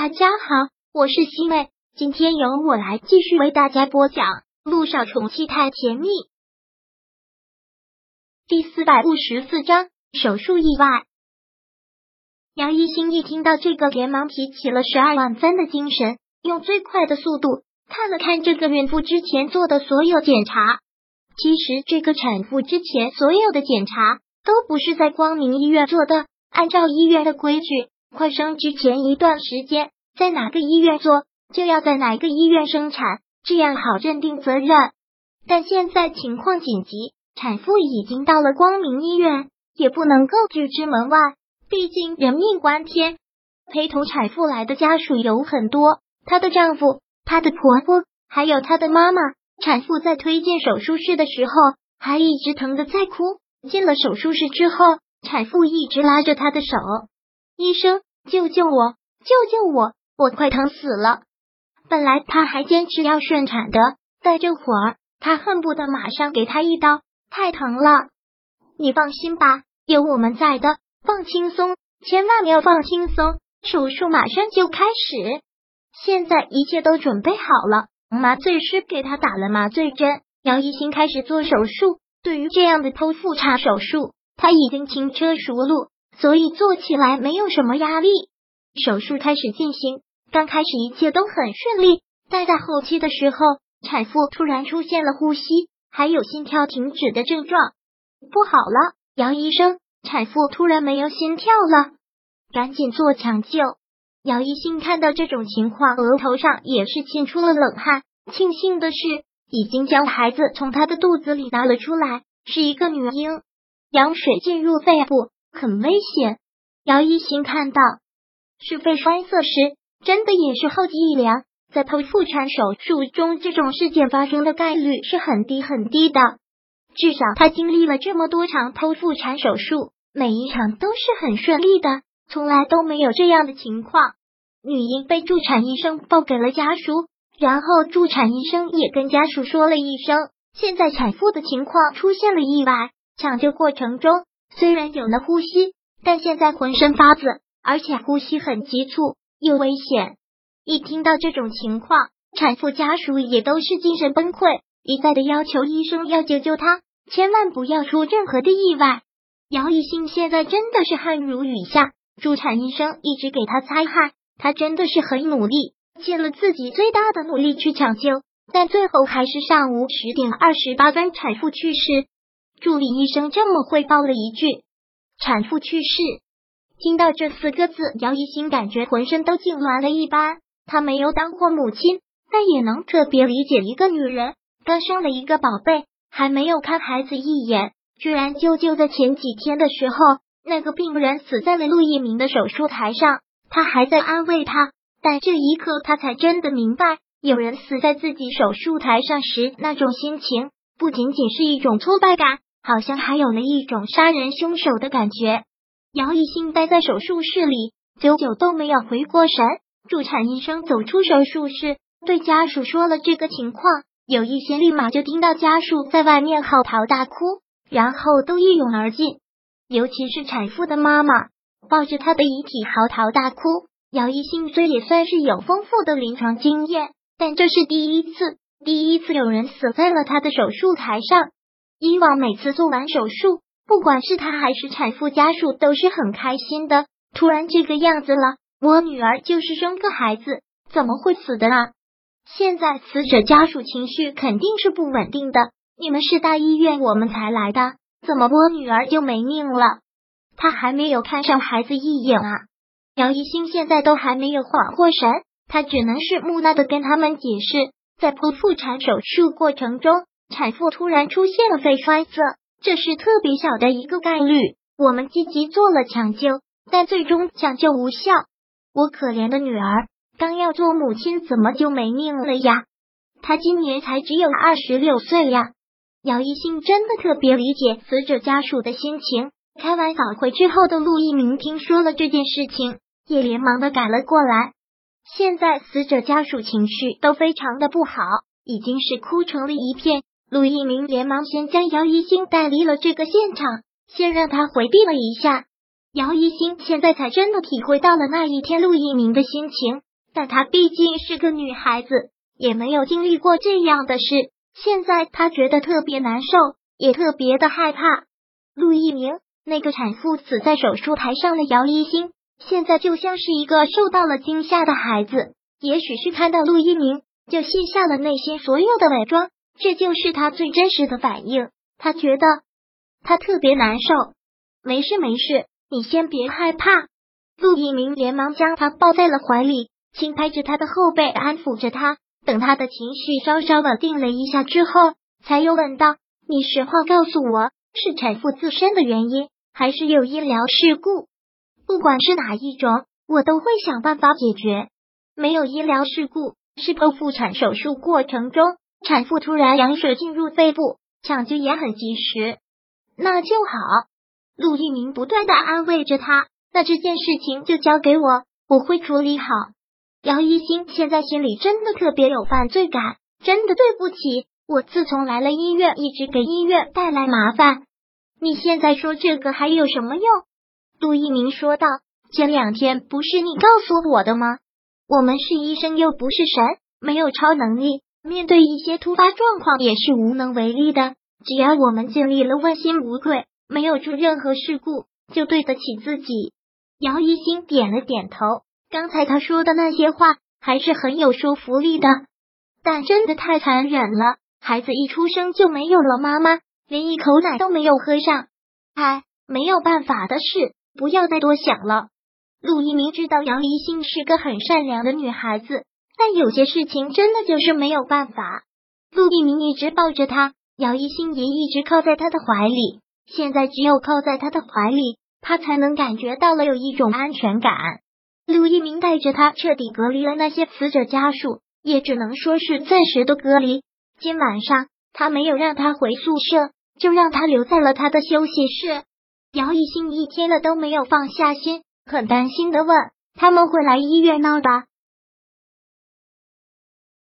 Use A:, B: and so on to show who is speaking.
A: 大家好，我是西妹，今天由我来继续为大家播讲《路上宠妻太甜蜜》第四百五十四章手术意外。杨一兴一听到这个，连忙提起了十二万分的精神，用最快的速度看了看这个孕妇之前做的所有检查。其实，这个产妇之前所有的检查都不是在光明医院做的，按照医院的规矩。快生之前一段时间，在哪个医院做，就要在哪个医院生产，这样好认定责任。但现在情况紧急，产妇已经到了光明医院，也不能够拒之门外，毕竟人命关天。陪同产妇来的家属有很多，她的丈夫、她的婆婆，还有她的妈妈。产妇在推进手术室的时候，还一直疼的在哭。进了手术室之后，产妇一直拉着她的手。医生，救救我！救救我！我快疼死了！本来他还坚持要顺产的，但这会儿他恨不得马上给他一刀，太疼了。你放心吧，有我们在的，放轻松，千万不要放轻松。手术马上就开始，现在一切都准备好了，麻醉师给他打了麻醉针，姚一新开始做手术。对于这样的剖腹产手术，他已经轻车熟路。所以做起来没有什么压力。手术开始进行，刚开始一切都很顺利，但在后期的时候，产妇突然出现了呼吸还有心跳停止的症状。不好了，杨医生，产妇突然没有心跳了，赶紧做抢救。姚一新看到这种情况，额头上也是沁出了冷汗。庆幸的是，已经将孩子从他的肚子里拿了出来，是一个女婴。羊水进入肺部。很危险，姚一新看到是肺栓塞时，真的也是后脊一良。在剖腹产手术中，这种事件发生的概率是很低很低的。至少他经历了这么多场剖腹产手术，每一场都是很顺利的，从来都没有这样的情况。女婴被助产医生报给了家属，然后助产医生也跟家属说了一声，现在产妇的情况出现了意外，抢救过程中。虽然有了呼吸，但现在浑身发紫，而且呼吸很急促，又危险。一听到这种情况，产妇家属也都是精神崩溃，一再的要求医生要救救她，千万不要出任何的意外。姚一兴现在真的是汗如雨下，助产医生一直给他擦汗，他真的是很努力，尽了自己最大的努力去抢救，但最后还是上午十点二十八分，产妇去世。助理医生这么汇报了一句：“产妇去世。”听到这四个字，姚一新感觉浑身都痉挛了一般。她没有当过母亲，但也能特别理解一个女人刚生了一个宝贝，还没有看孩子一眼，居然就就在前几天的时候，那个病人死在了陆一鸣的手术台上，他还在安慰他。但这一刻，他才真的明白，有人死在自己手术台上时，那种心情不仅仅是一种挫败感。好像还有了一种杀人凶手的感觉。姚一兴待在手术室里，久久都没有回过神。助产医生走出手术室，对家属说了这个情况。有一些立马就听到家属在外面嚎啕大哭，然后都一涌而进。尤其是产妇的妈妈，抱着她的遗体嚎啕大哭。姚一兴虽也算是有丰富的临床经验，但这是第一次，第一次有人死在了他的手术台上。以往每次做完手术，不管是他还是产妇家属都是很开心的。突然这个样子了，我女儿就是生个孩子，怎么会死的啊？现在死者家属情绪肯定是不稳定的。你们是大医院，我们才来的，怎么我女儿就没命了？他还没有看上孩子一眼啊！姚一新现在都还没有缓过神，他只能是木讷的跟他们解释，在剖腹产手术过程中。产妇突然出现了肺栓塞，这是特别小的一个概率。我们积极做了抢救，但最终抢救无效。我可怜的女儿刚要做母亲，怎么就没命了呀？她今年才只有二十六岁呀！姚一兴真的特别理解死者家属的心情。开完早会之后的陆一鸣听说了这件事情，也连忙的赶了过来。现在死者家属情绪都非常的不好，已经是哭成了一片。陆一鸣连忙先将姚一星带离了这个现场，先让他回避了一下。姚一星现在才真的体会到了那一天陆一鸣的心情，但她毕竟是个女孩子，也没有经历过这样的事。现在她觉得特别难受，也特别的害怕。陆一鸣，那个产妇死在手术台上的姚一星，现在就像是一个受到了惊吓的孩子。也许是看到陆一鸣，就卸下了内心所有的伪装，这就是他最真实的反应。他觉得他特别难受。没事没事，你先别害怕。陆一鸣连忙将他抱在了怀里，轻拍着他的后背，安抚着他。等他的情绪稍稍稳定了一下之后，才又问道：“你实话告诉我，是产妇自身的原因，还是有医疗事故？不管是哪一种，我都会想办法解决。没有医疗事故，是剖腹产手术过程中，产妇突然羊水进入肺部，抢救也很及时，那就好。”陆一鸣不断的安慰着他：“那这件事情就交给我，我会处理好。”姚一星现在心里真的特别有犯罪感，真的对不起我。自从来了医院，一直给医院带来麻烦。你现在说这个还有什么用？杜一鸣说道：“前两天不是你告诉我的吗？我们是医生，又不是神，没有超能力，面对一些突发状况也是无能为力的。只要我们尽力了，问心无愧，没有出任何事故，就对得起自己。”姚一星点了点头。刚才他说的那些话还是很有说服力的，但真的太残忍了。孩子一出生就没有了妈妈，连一口奶都没有喝上。唉，没有办法的事，不要再多想了。陆一鸣知道杨一心是个很善良的女孩子，但有些事情真的就是没有办法。陆一鸣一直抱着她，姚一心也一直靠在他的怀里。现在只有靠在他的怀里，他才能感觉到了有一种安全感。陆一鸣带着他彻底隔离了那些死者家属，也只能说是暂时的隔离。今晚上他没有让他回宿舍，就让他留在了他的休息室。姚一心一天了都没有放下心，很担心的问：“他们会来医院闹吧？”